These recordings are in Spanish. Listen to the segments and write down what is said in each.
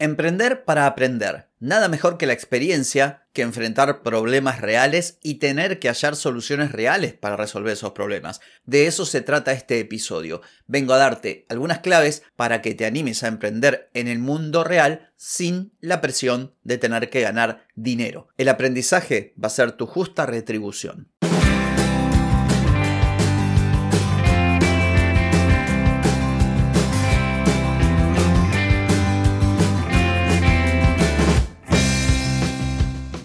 Emprender para aprender. Nada mejor que la experiencia, que enfrentar problemas reales y tener que hallar soluciones reales para resolver esos problemas. De eso se trata este episodio. Vengo a darte algunas claves para que te animes a emprender en el mundo real sin la presión de tener que ganar dinero. El aprendizaje va a ser tu justa retribución.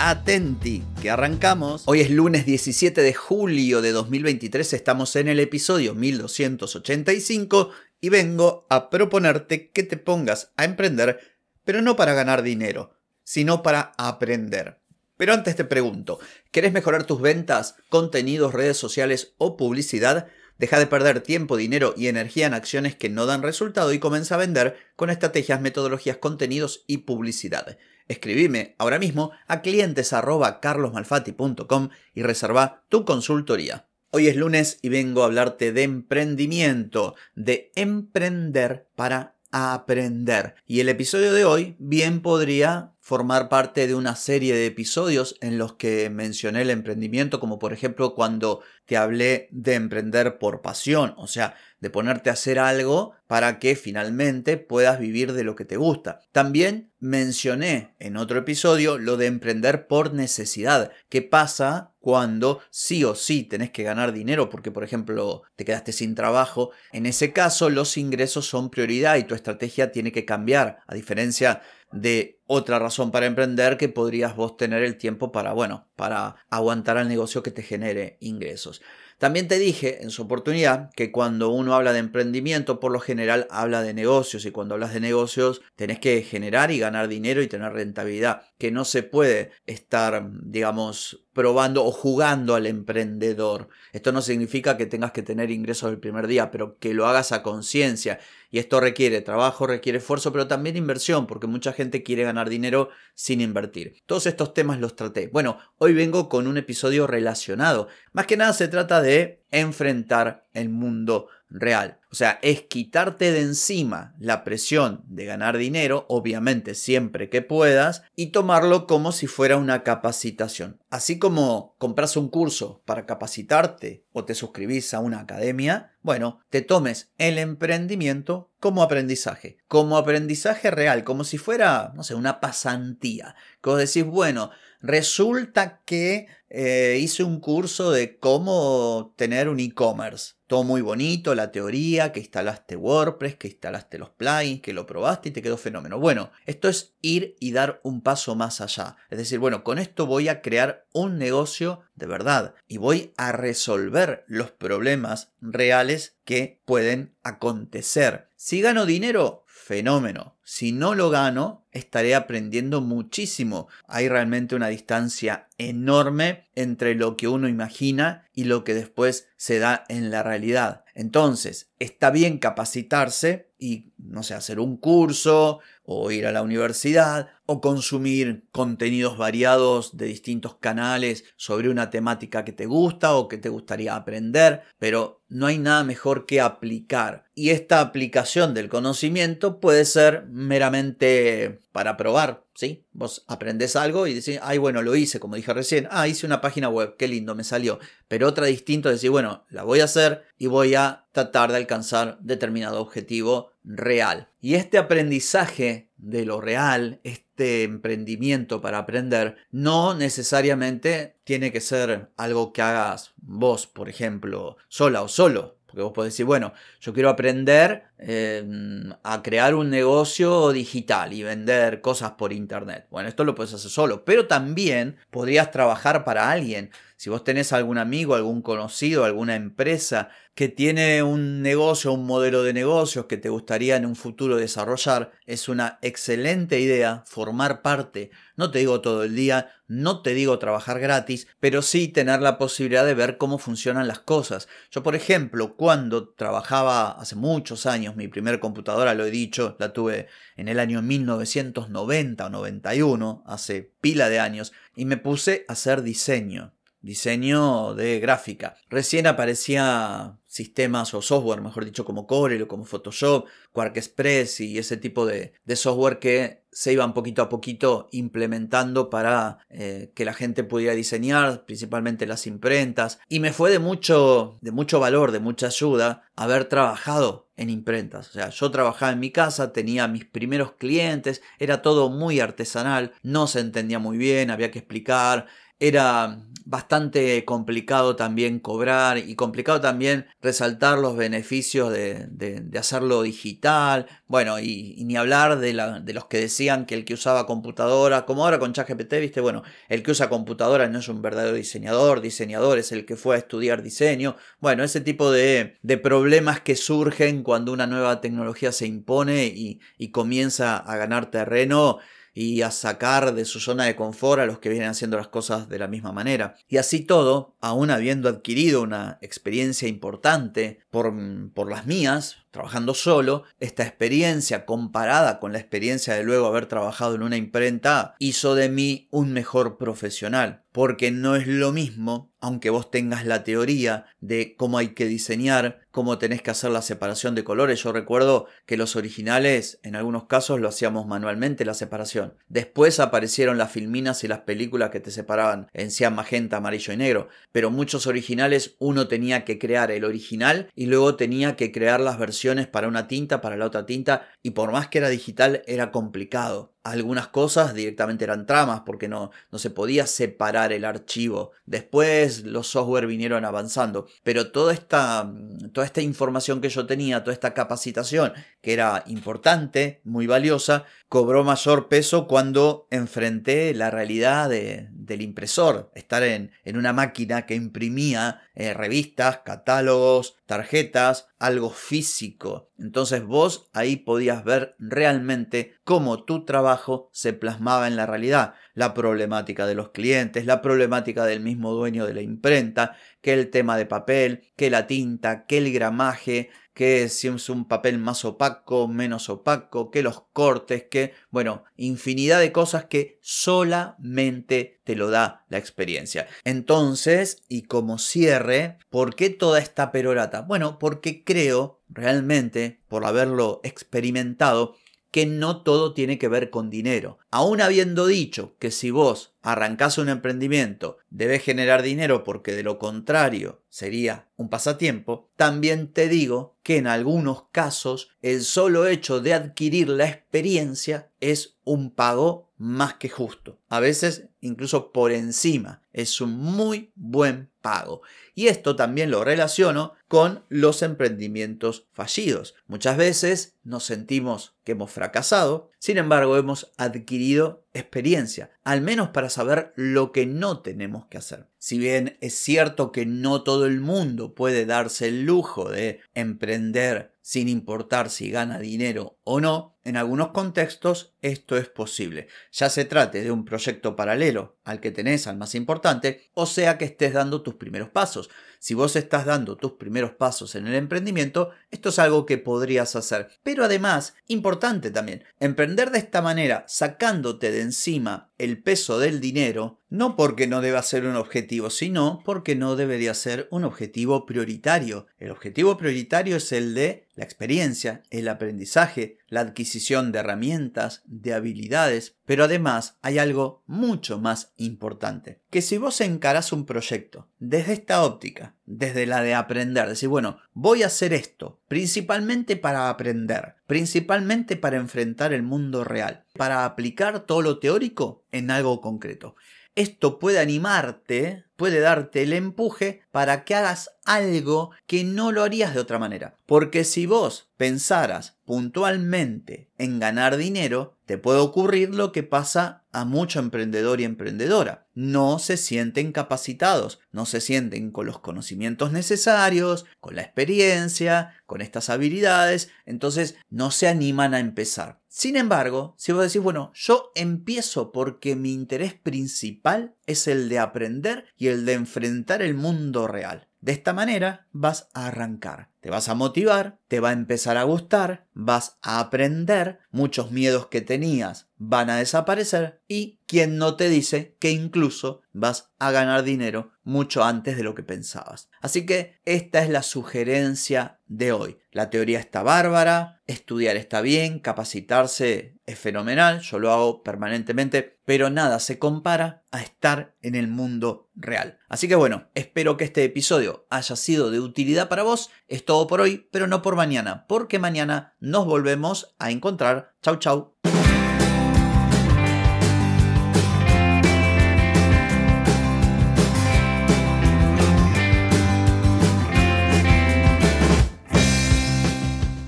Atenti, que arrancamos. Hoy es lunes 17 de julio de 2023, estamos en el episodio 1285 y vengo a proponerte que te pongas a emprender, pero no para ganar dinero, sino para aprender. Pero antes te pregunto, ¿querés mejorar tus ventas, contenidos, redes sociales o publicidad? Deja de perder tiempo, dinero y energía en acciones que no dan resultado y comienza a vender con estrategias, metodologías, contenidos y publicidad. Escribime ahora mismo a clientes.carlosmalfati.com y reserva tu consultoría. Hoy es lunes y vengo a hablarte de emprendimiento, de emprender para aprender. Y el episodio de hoy bien podría formar parte de una serie de episodios en los que mencioné el emprendimiento, como por ejemplo cuando te hablé de emprender por pasión, o sea, de ponerte a hacer algo para que finalmente puedas vivir de lo que te gusta. También mencioné en otro episodio lo de emprender por necesidad. ¿Qué pasa cuando sí o sí tenés que ganar dinero porque, por ejemplo, te quedaste sin trabajo? En ese caso, los ingresos son prioridad y tu estrategia tiene que cambiar, a diferencia de otra razón para emprender que podrías vos tener el tiempo para, bueno, para aguantar al negocio que te genere ingresos. También te dije en su oportunidad que cuando uno habla de emprendimiento, por lo general habla de negocios y cuando hablas de negocios tenés que generar y ganar dinero y tener rentabilidad, que no se puede estar, digamos, probando o jugando al emprendedor. Esto no significa que tengas que tener ingresos el primer día, pero que lo hagas a conciencia. Y esto requiere trabajo, requiere esfuerzo, pero también inversión, porque mucha gente quiere ganar dinero sin invertir. Todos estos temas los traté. Bueno, hoy vengo con un episodio relacionado. Más que nada se trata de enfrentar el mundo real. O sea, es quitarte de encima la presión de ganar dinero, obviamente siempre que puedas, y tomarlo como si fuera una capacitación. Así como compras un curso para capacitarte o te suscribís a una academia, bueno, te tomes el emprendimiento como aprendizaje, como aprendizaje real, como si fuera, no sé, una pasantía. Que vos decís, bueno, resulta que eh, hice un curso de cómo tener un e-commerce. Todo muy bonito, la teoría, que instalaste WordPress, que instalaste los plugins, que lo probaste y te quedó fenómeno. Bueno, esto es ir y dar un paso más allá. Es decir, bueno, con esto voy a crear un negocio de verdad y voy a resolver los problemas reales que pueden acontecer. Si gano dinero, fenómeno. Si no lo gano, estaré aprendiendo muchísimo. Hay realmente una distancia enorme entre lo que uno imagina y lo que después se da en la realidad. Entonces, está bien capacitarse y, no sé, hacer un curso o ir a la universidad o consumir contenidos variados de distintos canales sobre una temática que te gusta o que te gustaría aprender, pero no hay nada mejor que aplicar. Y esta aplicación del conocimiento puede ser meramente para probar, ¿sí? Vos aprendes algo y decís, ay, bueno, lo hice, como dije recién, ah, hice una página web, qué lindo, me salió. Pero otra distinto es decir, bueno, la voy a hacer y voy a tratar de alcanzar determinado objetivo real. Y este aprendizaje de lo real, este emprendimiento para aprender, no necesariamente tiene que ser algo que hagas vos, por ejemplo, sola o solo. Porque vos podés decir, bueno, yo quiero aprender em, a crear un negocio digital y vender cosas por internet. Bueno, esto lo puedes hacer solo, pero también podrías trabajar para alguien. Si vos tenés algún amigo, algún conocido, alguna empresa que tiene un negocio, un modelo de negocios que te gustaría en un futuro desarrollar, es una excelente idea formar parte, no te digo todo el día, no te digo trabajar gratis, pero sí tener la posibilidad de ver cómo funcionan las cosas. Yo, por ejemplo, cuando trabajaba hace muchos años, mi primer computadora, lo he dicho, la tuve en el año 1990 o 91, hace pila de años, y me puse a hacer diseño diseño de gráfica. Recién aparecía sistemas o software, mejor dicho, como Corel o como Photoshop, Quark Express y ese tipo de, software que se iban poquito a poquito implementando para eh, que la gente pudiera diseñar, principalmente las imprentas. Y me fue de mucho, de mucho valor, de mucha ayuda haber trabajado en imprentas. O sea, yo trabajaba en mi casa, tenía mis primeros clientes, era todo muy artesanal, no se entendía muy bien, había que explicar era bastante complicado también cobrar y complicado también resaltar los beneficios de, hacerlo digital. Bueno, y, ni hablar de, la, de, los que decían que el que usaba computadora, como ahora con ChatGPT, viste, bueno, el que usa computadora no es un verdadero diseñador, diseñador es el que fue a estudiar diseño. Bueno, ese tipo de, problemas que surgen cuando una nueva tecnología se impone y, y comienza a ganar terreno y a sacar de su zona de confort a los que vienen haciendo las cosas de la misma manera. Y así todo, aún habiendo adquirido una experiencia importante por, por las mías, trabajando solo, esta experiencia comparada con la experiencia de luego haber trabajado en una imprenta hizo de mí un mejor profesional, porque no es lo mismo, aunque vos tengas la teoría de cómo hay que diseñar, cómo tenés que hacer la separación de colores. Yo recuerdo que los originales en algunos casos lo hacíamos manualmente la separación. Después aparecieron las filminas y las películas que te separaban en cian, magenta, amarillo y negro, pero muchos originales uno tenía que crear el original y luego tenía que crear las versiones para una tinta, para la otra tinta, y por más que era digital era complicado. Algunas cosas directamente eran tramas porque no, no se podía separar el archivo. Después los software vinieron avanzando, pero toda esta, toda esta información que yo tenía, toda esta capacitación, que era importante, muy valiosa, cobró mayor peso cuando enfrenté la realidad del impresor, estar en, en, una máquina que imprimía eh, revistas, catálogos, tarjetas, algo físico. Entonces vos ahí podías ver realmente cómo tu trabajo se plasmaba en la realidad, la problemática de los clientes, la problemática del mismo dueño de la imprenta, que el tema de papel, que la tinta, que el gramaje, que si es un papel más opaco, menos opaco, que los cortes, que, bueno, infinidad de cosas que solamente te lo da la experiencia. Entonces, y como cierre, ¿por qué toda esta perorata? Bueno, porque creo realmente, por haberlo experimentado, que no todo tiene que ver con dinero. Aún habiendo dicho que si vos arrancás un emprendimiento debes generar dinero porque de lo contrario sería un pasatiempo, también te digo que en algunos casos el solo hecho de adquirir la experiencia es un pago más que justo. A veces incluso por encima. Es un muy buen pago. Y esto también lo relaciono con los emprendimientos fallidos. Muchas veces nos sentimos que hemos fracasado, sin embargo hemos adquirido experiencia, al menos para saber lo que no tenemos que hacer. Si bien es cierto que no todo el mundo puede darse el lujo de emprender sin importar si gana dinero o no, en algunos contextos esto es posible, ya se trate de un proyecto paralelo al que tenés al más importante, o sea que estés dando tus primeros pasos. Si vos estás dando tus primeros pasos en el emprendimiento, esto es algo que podrías hacer. Pero además, importante también, emprender de esta manera, sacándote de encima el peso del dinero, no porque no deba ser un objetivo, sino porque no debería ser un objetivo prioritario. El objetivo prioritario es el de la experiencia, el aprendizaje, la adquisición de herramientas, de habilidades, pero además hay algo mucho más importante, que si vos encarás un proyecto desde esta óptica, desde la de aprender, decir, bueno, voy a hacer esto, principalmente para aprender, principalmente para enfrentar el mundo real, para aplicar todo lo teórico en algo concreto. Esto puede animarte, puede darte el empuje para que hagas algo que no lo harías de otra manera. Porque si vos pensaras puntualmente en ganar dinero, te puede ocurrir lo que pasa a mucho emprendedor y emprendedora. no se sienten capacitados, no se sienten con los conocimientos necesarios, con la experiencia, con estas habilidades, entonces no se animan a empezar. Sin embargo, si vos decís, bueno, yo empiezo porque mi interés principal es el de aprender y el de enfrentar el mundo real. De esta manera vas a arrancar, te vas a motivar, te va a empezar a gustar, vas a aprender, muchos miedos que tenías van a desaparecer y quien no te dice que incluso vas a ganar dinero mucho antes de lo que pensabas. Así que esta es la sugerencia de hoy. La teoría está bárbara, estudiar está bien, capacitarse es fenomenal, yo lo hago permanentemente, pero nada se compara a estar en el mundo real. Así que bueno, espero que este episodio haya sido de utilidad para vos. Es todo por hoy, pero no por mañana, porque mañana nos volvemos a encontrar. Chau chau.